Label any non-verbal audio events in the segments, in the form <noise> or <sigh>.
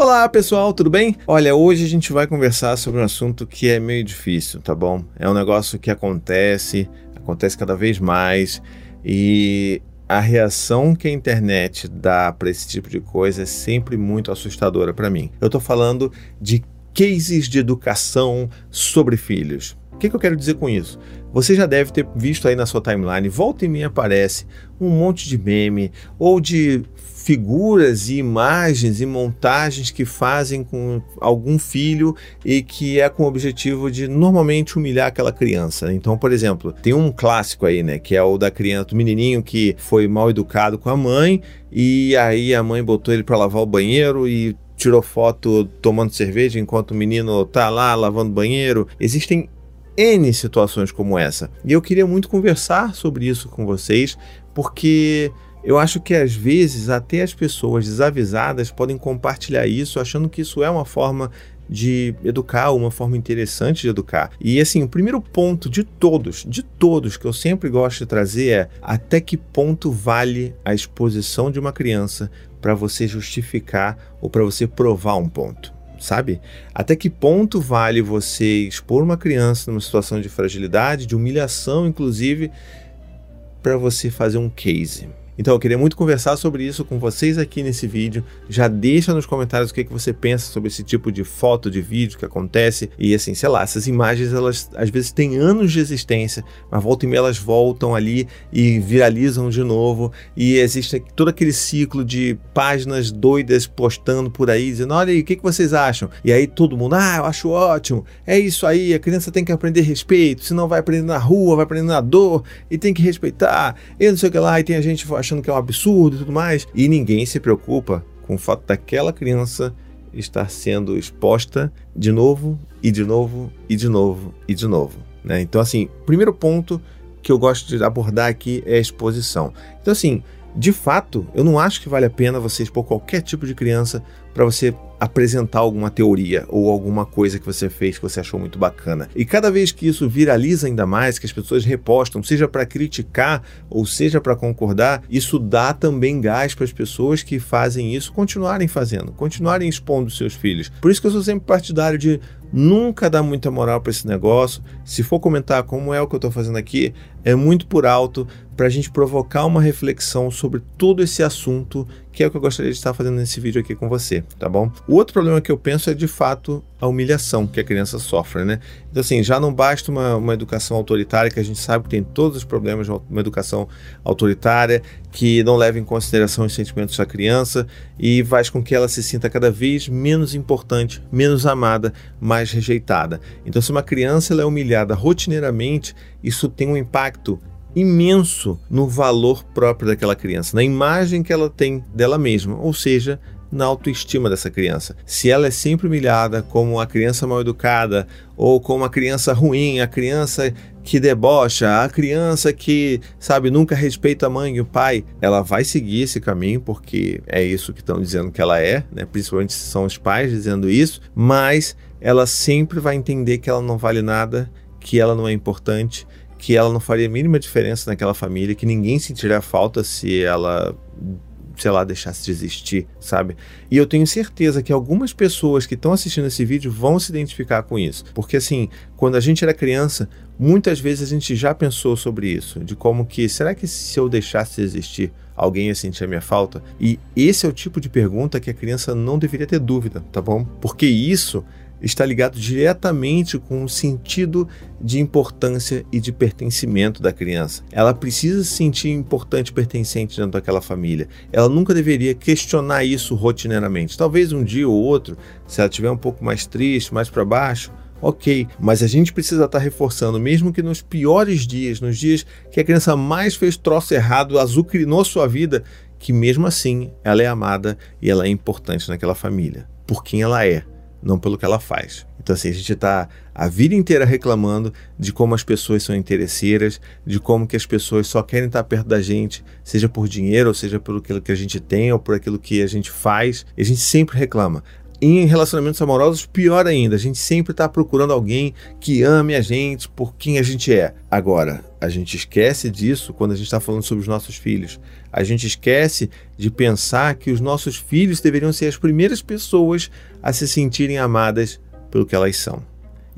Olá pessoal, tudo bem? Olha, hoje a gente vai conversar sobre um assunto que é meio difícil, tá bom? É um negócio que acontece, acontece cada vez mais e a reação que a internet dá para esse tipo de coisa é sempre muito assustadora para mim. Eu tô falando de cases de educação sobre filhos. Que, que eu quero dizer com isso? Você já deve ter visto aí na sua timeline, volta e meia aparece um monte de meme ou de figuras e imagens e montagens que fazem com algum filho e que é com o objetivo de normalmente humilhar aquela criança. Então, por exemplo, tem um clássico aí, né, que é o da criança, do menininho que foi mal educado com a mãe e aí a mãe botou ele para lavar o banheiro e tirou foto tomando cerveja enquanto o menino tá lá lavando banheiro. Existem N situações como essa. E eu queria muito conversar sobre isso com vocês, porque eu acho que às vezes até as pessoas desavisadas podem compartilhar isso achando que isso é uma forma de educar, uma forma interessante de educar. E assim, o primeiro ponto de todos, de todos que eu sempre gosto de trazer é até que ponto vale a exposição de uma criança para você justificar ou para você provar um ponto sabe? Até que ponto vale você expor uma criança numa situação de fragilidade, de humilhação, inclusive, para você fazer um case? Então eu queria muito conversar sobre isso com vocês aqui nesse vídeo. Já deixa nos comentários o que, que você pensa sobre esse tipo de foto, de vídeo que acontece. E assim, sei lá, essas imagens elas às vezes têm anos de existência, mas volta e meia elas voltam ali e viralizam de novo. E existe todo aquele ciclo de páginas doidas postando por aí, dizendo: olha aí, o que, que vocês acham? E aí todo mundo, ah, eu acho ótimo, é isso aí, a criança tem que aprender respeito, senão vai aprender na rua, vai aprender na dor, e tem que respeitar, e não sei o que lá, e tem a gente achando achando que é um absurdo e tudo mais, e ninguém se preocupa com o fato daquela criança estar sendo exposta de novo e de novo e de novo e de novo. Né? Então, assim, primeiro ponto que eu gosto de abordar aqui é a exposição. Então, assim, de fato, eu não acho que vale a pena você expor qualquer tipo de criança para você apresentar alguma teoria ou alguma coisa que você fez que você achou muito bacana. E cada vez que isso viraliza ainda mais, que as pessoas repostam, seja para criticar ou seja para concordar, isso dá também gás para as pessoas que fazem isso continuarem fazendo, continuarem expondo seus filhos. Por isso que eu sou sempre partidário de nunca dar muita moral para esse negócio. Se for comentar como é o que eu estou fazendo aqui, é muito por alto para a gente provocar uma reflexão sobre todo esse assunto que é o que eu gostaria de estar fazendo nesse vídeo aqui com você, tá bom? O outro problema que eu penso é de fato a humilhação que a criança sofre, né? Então, assim, já não basta uma, uma educação autoritária, que a gente sabe que tem todos os problemas de uma educação autoritária, que não leva em consideração os sentimentos da criança e faz com que ela se sinta cada vez menos importante, menos amada, mais rejeitada. Então, se uma criança ela é humilhada rotineiramente, isso tem um impacto imenso no valor próprio daquela criança, na imagem que ela tem dela mesma, ou seja, na autoestima dessa criança. Se ela é sempre humilhada como a criança mal educada ou como a criança ruim, a criança que debocha, a criança que, sabe, nunca respeita a mãe e o pai, ela vai seguir esse caminho porque é isso que estão dizendo que ela é, né? Principalmente se são os pais dizendo isso, mas ela sempre vai entender que ela não vale nada, que ela não é importante que ela não faria a mínima diferença naquela família, que ninguém sentiria falta se ela sei lá, deixasse de existir, sabe? E eu tenho certeza que algumas pessoas que estão assistindo esse vídeo vão se identificar com isso. Porque assim, quando a gente era criança, muitas vezes a gente já pensou sobre isso, de como que, será que se eu deixasse de existir, alguém ia sentir a minha falta? E esse é o tipo de pergunta que a criança não deveria ter dúvida, tá bom? Porque isso está ligado diretamente com o sentido de importância e de pertencimento da criança. Ela precisa se sentir importante pertencente dentro daquela família. Ela nunca deveria questionar isso rotineiramente. Talvez um dia ou outro, se ela estiver um pouco mais triste, mais para baixo, ok, mas a gente precisa estar reforçando, mesmo que nos piores dias, nos dias que a criança mais fez troço errado, azucrinou sua vida, que mesmo assim ela é amada e ela é importante naquela família, por quem ela é não pelo que ela faz. Então, assim, a gente está a vida inteira reclamando de como as pessoas são interesseiras, de como que as pessoas só querem estar perto da gente, seja por dinheiro, ou seja por aquilo que a gente tem, ou por aquilo que a gente faz. E a gente sempre reclama. Em relacionamentos amorosos, pior ainda, a gente sempre está procurando alguém que ame a gente por quem a gente é. Agora, a gente esquece disso quando a gente está falando sobre os nossos filhos. A gente esquece de pensar que os nossos filhos deveriam ser as primeiras pessoas a se sentirem amadas pelo que elas são.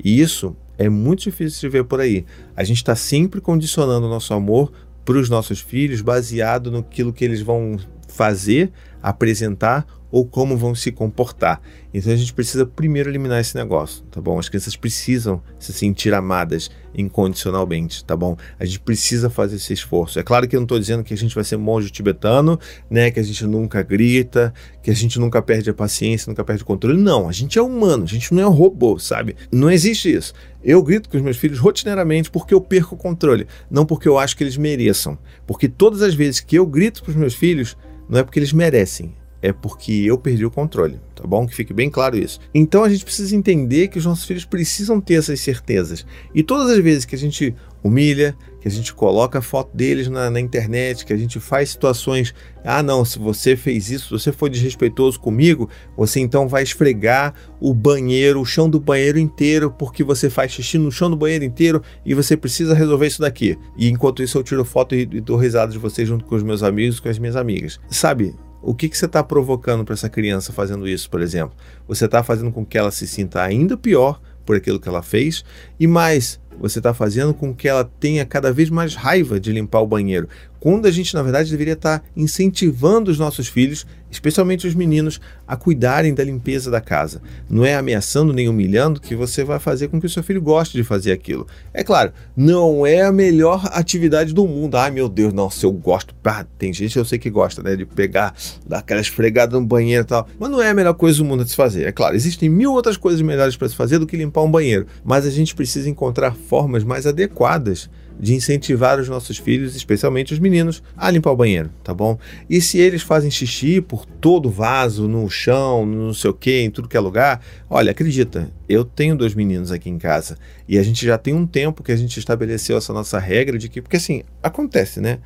E isso é muito difícil de ver por aí. A gente está sempre condicionando o nosso amor para os nossos filhos baseado no que eles vão fazer, apresentar ou como vão se comportar. Então a gente precisa primeiro eliminar esse negócio, tá bom? As crianças precisam se sentir amadas incondicionalmente, tá bom? A gente precisa fazer esse esforço. É claro que eu não estou dizendo que a gente vai ser monge tibetano, né? Que a gente nunca grita, que a gente nunca perde a paciência, nunca perde o controle. Não, a gente é humano, a gente não é um robô, sabe? Não existe isso. Eu grito com os meus filhos rotineiramente porque eu perco o controle, não porque eu acho que eles mereçam. Porque todas as vezes que eu grito para os meus filhos, não é porque eles merecem, é porque eu perdi o controle, tá bom? Que fique bem claro isso. Então a gente precisa entender que os nossos filhos precisam ter essas certezas. E todas as vezes que a gente humilha, que a gente coloca a foto deles na, na, internet, que a gente faz situações. Ah, não, se você fez isso, se você foi desrespeitoso comigo, você então vai esfregar o banheiro, o chão do banheiro inteiro, porque você faz xixi no chão do banheiro inteiro e você precisa resolver isso daqui. E enquanto isso eu tiro foto e, e dou risada de você junto com os meus amigos, com as minhas amigas. Sabe? O que, que você está provocando para essa criança fazendo isso, por exemplo? Você está fazendo com que ela se sinta ainda pior por aquilo que ela fez e mais, você está fazendo com que ela tenha cada vez mais raiva de limpar o banheiro, quando a gente, na verdade, deveria estar tá incentivando os nossos filhos, especialmente os meninos, a cuidarem da limpeza da casa. Não é ameaçando nem humilhando que você vai fazer com que o seu filho goste de fazer aquilo. É claro, não é a melhor atividade do mundo. Ai meu Deus, não, se eu gosto. Tem gente eu sei que gosta, né? De pegar, dar aquela esfregada no banheiro e tal. Mas não é a melhor coisa do mundo a se fazer. É claro, existem mil outras coisas melhores para se fazer do que limpar um banheiro. Mas a gente precisa encontrar formas mais adequadas de incentivar os nossos filhos, especialmente os meninos, a limpar o banheiro, tá bom? E se eles fazem xixi por todo o vaso, no chão, no não sei o que, em tudo que é lugar, olha, acredita, eu tenho dois meninos aqui em casa e a gente já tem um tempo que a gente estabeleceu essa nossa regra de que, porque assim, acontece, né?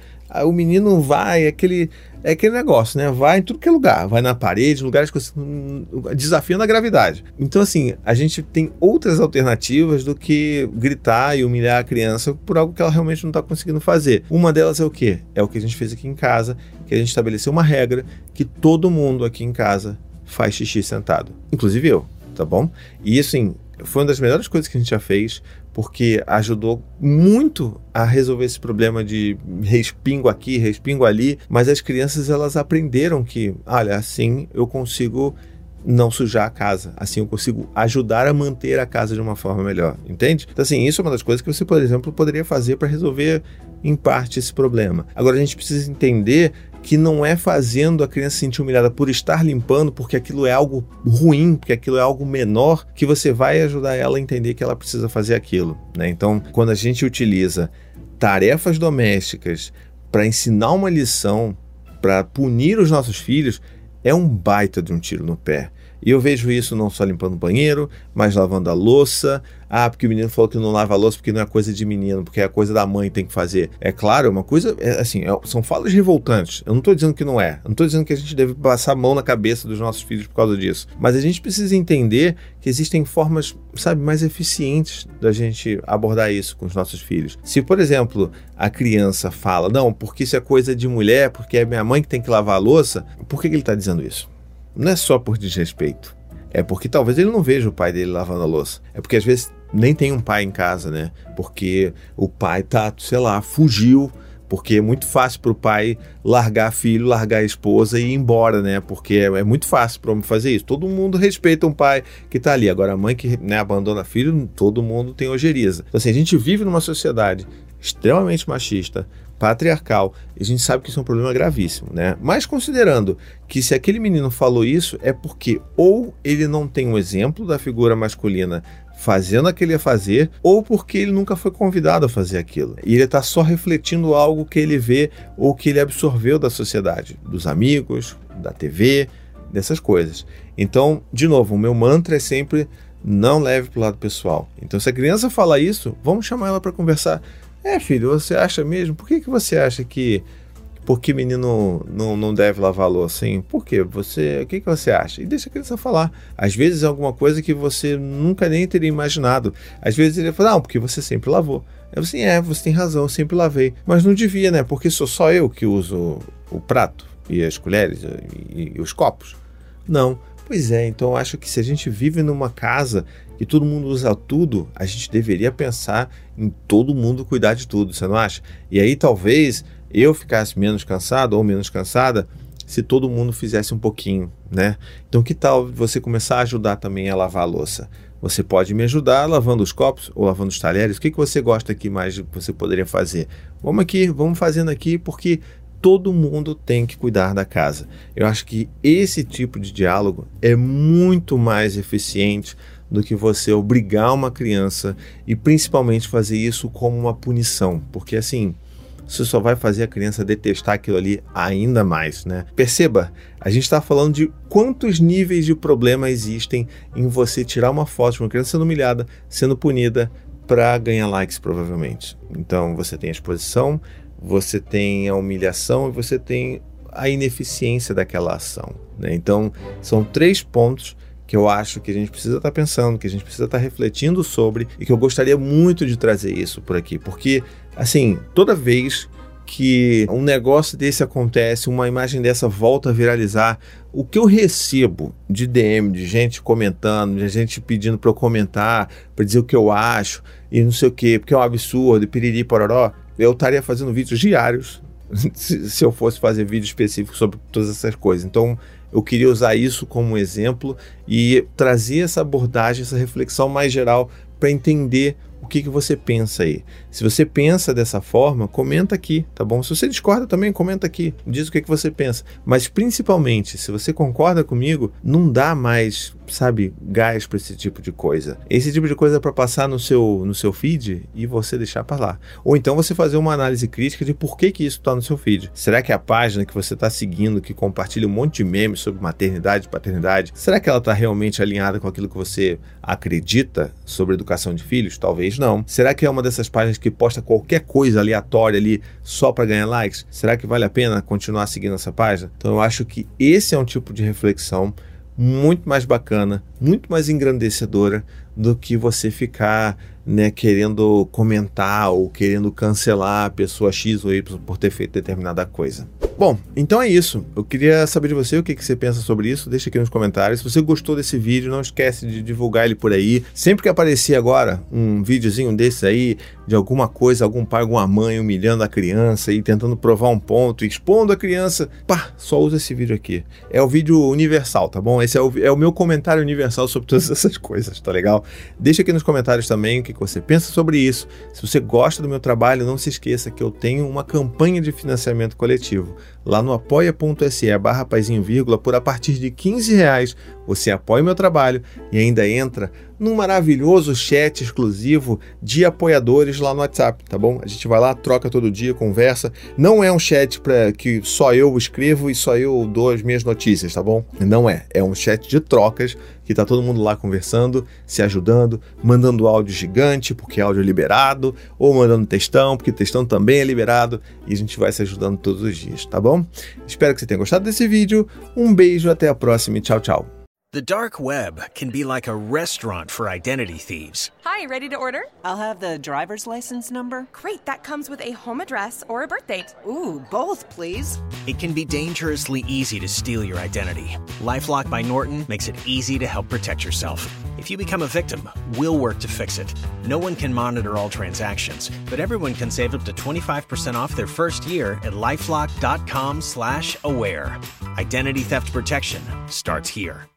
O menino vai, é aquele, é aquele negócio, né? Vai em tudo que é lugar, vai na parede, lugares que hum, desafiando a gravidade. Então, assim, a gente tem outras alternativas do que gritar e humilhar a criança por algo que ela realmente não está conseguindo fazer. Uma delas é o quê? É o que a gente fez aqui em casa, que a gente estabeleceu uma regra que todo mundo aqui em casa faz xixi sentado, inclusive eu, tá bom? E assim, foi uma das melhores coisas que a gente já fez porque ajudou muito a resolver esse problema de respingo aqui, respingo ali, mas as crianças elas aprenderam que, olha, assim eu consigo não sujar a casa. Assim eu consigo ajudar a manter a casa de uma forma melhor, entende? Então, assim, isso é uma das coisas que você, por exemplo, poderia fazer para resolver em parte esse problema. Agora, a gente precisa entender que não é fazendo a criança se sentir humilhada por estar limpando, porque aquilo é algo ruim, porque aquilo é algo menor, que você vai ajudar ela a entender que ela precisa fazer aquilo. Né? Então, quando a gente utiliza tarefas domésticas para ensinar uma lição, para punir os nossos filhos, é um baita de um tiro no pé. E eu vejo isso não só limpando o banheiro, mas lavando a louça. Ah, porque o menino falou que não lava a louça porque não é coisa de menino, porque é coisa da mãe tem que fazer. É claro, é uma coisa, é, assim, é, são falas revoltantes. Eu não estou dizendo que não é. Eu não estou dizendo que a gente deve passar a mão na cabeça dos nossos filhos por causa disso. Mas a gente precisa entender que existem formas, sabe, mais eficientes da gente abordar isso com os nossos filhos. Se, por exemplo, a criança fala, não, porque isso é coisa de mulher, porque é minha mãe que tem que lavar a louça, por que, que ele está dizendo isso? Não é só por desrespeito. É porque talvez ele não veja o pai dele lavando a louça. É porque às vezes nem tem um pai em casa, né? Porque o pai tá, sei lá, fugiu. Porque é muito fácil para o pai largar filho, largar esposa e ir embora, né? Porque é, é muito fácil para homem fazer isso. Todo mundo respeita um pai que está ali. Agora, a mãe que né, abandona filho, todo mundo tem ojeriza. Então, assim, a gente vive numa sociedade extremamente machista, patriarcal. E a gente sabe que isso é um problema gravíssimo, né? Mas considerando que se aquele menino falou isso, é porque ou ele não tem um exemplo da figura masculina fazendo aquilo a fazer, ou porque ele nunca foi convidado a fazer aquilo. E ele está só refletindo algo que ele vê ou que ele absorveu da sociedade, dos amigos, da TV, dessas coisas. Então, de novo, o meu mantra é sempre não leve para o lado pessoal. Então, se a criança fala isso, vamos chamar ela para conversar. É, filho, você acha mesmo? Por que, que você acha que por que menino não, não deve lavar louça? Assim, por quê? Você, o que, que você acha? E deixa a criança falar. Às vezes é alguma coisa que você nunca nem teria imaginado. Às vezes ele fala, não, porque você sempre lavou. Eu assim, é, você tem razão, eu sempre lavei. Mas não devia, né? Porque sou só eu que uso o prato e as colheres e, e os copos. Não. Pois é, então acho que se a gente vive numa casa e todo mundo usa tudo, a gente deveria pensar em todo mundo cuidar de tudo, você não acha? E aí talvez eu ficasse menos cansado ou menos cansada se todo mundo fizesse um pouquinho, né? Então que tal você começar a ajudar também a lavar a louça? Você pode me ajudar lavando os copos ou lavando os talheres. O que, que você gosta aqui mais que você poderia fazer? Vamos aqui, vamos fazendo aqui, porque todo mundo tem que cuidar da casa. Eu acho que esse tipo de diálogo é muito mais eficiente do que você obrigar uma criança e principalmente fazer isso como uma punição, porque assim, você só vai fazer a criança detestar aquilo ali ainda mais, né? Perceba, a gente está falando de quantos níveis de problema existem em você tirar uma foto de uma criança sendo humilhada, sendo punida para ganhar likes, provavelmente. Então você tem a exposição, você tem a humilhação e você tem a ineficiência daquela ação. Né? Então são três pontos que eu acho que a gente precisa estar tá pensando, que a gente precisa estar tá refletindo sobre e que eu gostaria muito de trazer isso por aqui, porque assim, toda vez que um negócio desse acontece, uma imagem dessa volta a viralizar, o que eu recebo de DM, de gente comentando, de gente pedindo para eu comentar, para dizer o que eu acho e não sei o que, porque é um absurdo, piriri pororó, eu estaria fazendo vídeos diários se eu fosse fazer vídeo específico sobre todas essas coisas. Então, eu queria usar isso como exemplo e trazer essa abordagem, essa reflexão mais geral para entender o que, que você pensa aí. Se você pensa dessa forma, comenta aqui, tá bom? Se você discorda também, comenta aqui, diz o que, que você pensa. Mas principalmente, se você concorda comigo, não dá mais, sabe, gás para esse tipo de coisa. Esse tipo de coisa é para passar no seu, no seu feed e você deixar para lá. Ou então você fazer uma análise crítica de por que, que isso está no seu feed. Será que a página que você está seguindo, que compartilha um monte de memes sobre maternidade e paternidade, será que ela está realmente alinhada com aquilo que você acredita sobre educação de filhos? Talvez não. Será que é uma dessas páginas que que posta qualquer coisa aleatória ali só para ganhar likes, será que vale a pena continuar seguindo essa página? Então eu acho que esse é um tipo de reflexão muito mais bacana, muito mais engrandecedora do que você ficar né, querendo comentar ou querendo cancelar a pessoa X ou Y por ter feito determinada coisa. Bom, então é isso. Eu queria saber de você o que, que você pensa sobre isso. Deixa aqui nos comentários. Se você gostou desse vídeo, não esquece de divulgar ele por aí. Sempre que aparecer agora um videozinho desse aí, de alguma coisa, algum pai, alguma mãe humilhando a criança e tentando provar um ponto, expondo a criança, pá, só usa esse vídeo aqui. É o vídeo universal, tá bom? Esse é o, é o meu comentário universal sobre todas <laughs> essas coisas, tá legal? Deixa aqui nos comentários também o que, que você pensa sobre isso. Se você gosta do meu trabalho, não se esqueça que eu tenho uma campanha de financiamento coletivo lá no apoia.se barra por a partir de 15 reais você apoia o meu trabalho e ainda entra num maravilhoso chat exclusivo de apoiadores lá no WhatsApp, tá bom? A gente vai lá, troca todo dia, conversa. Não é um chat para que só eu escrevo e só eu dou as minhas notícias, tá bom? Não é. É um chat de trocas que tá todo mundo lá conversando, se ajudando, mandando áudio gigante, porque áudio é liberado, ou mandando textão, porque textão também é liberado, e a gente vai se ajudando todos os dias, tá bom? Espero que você tenha gostado desse vídeo. Um beijo, até a próxima e tchau, tchau. The dark web can be like a restaurant for identity thieves. Hi, ready to order? I'll have the driver's license number. Great, that comes with a home address or a birth date. Ooh, both, please. It can be dangerously easy to steal your identity. Lifelock by Norton makes it easy to help protect yourself. If you become a victim, we'll work to fix it. No one can monitor all transactions, but everyone can save up to 25% off their first year at LifeLock.com/slash-aware. Identity theft protection starts here.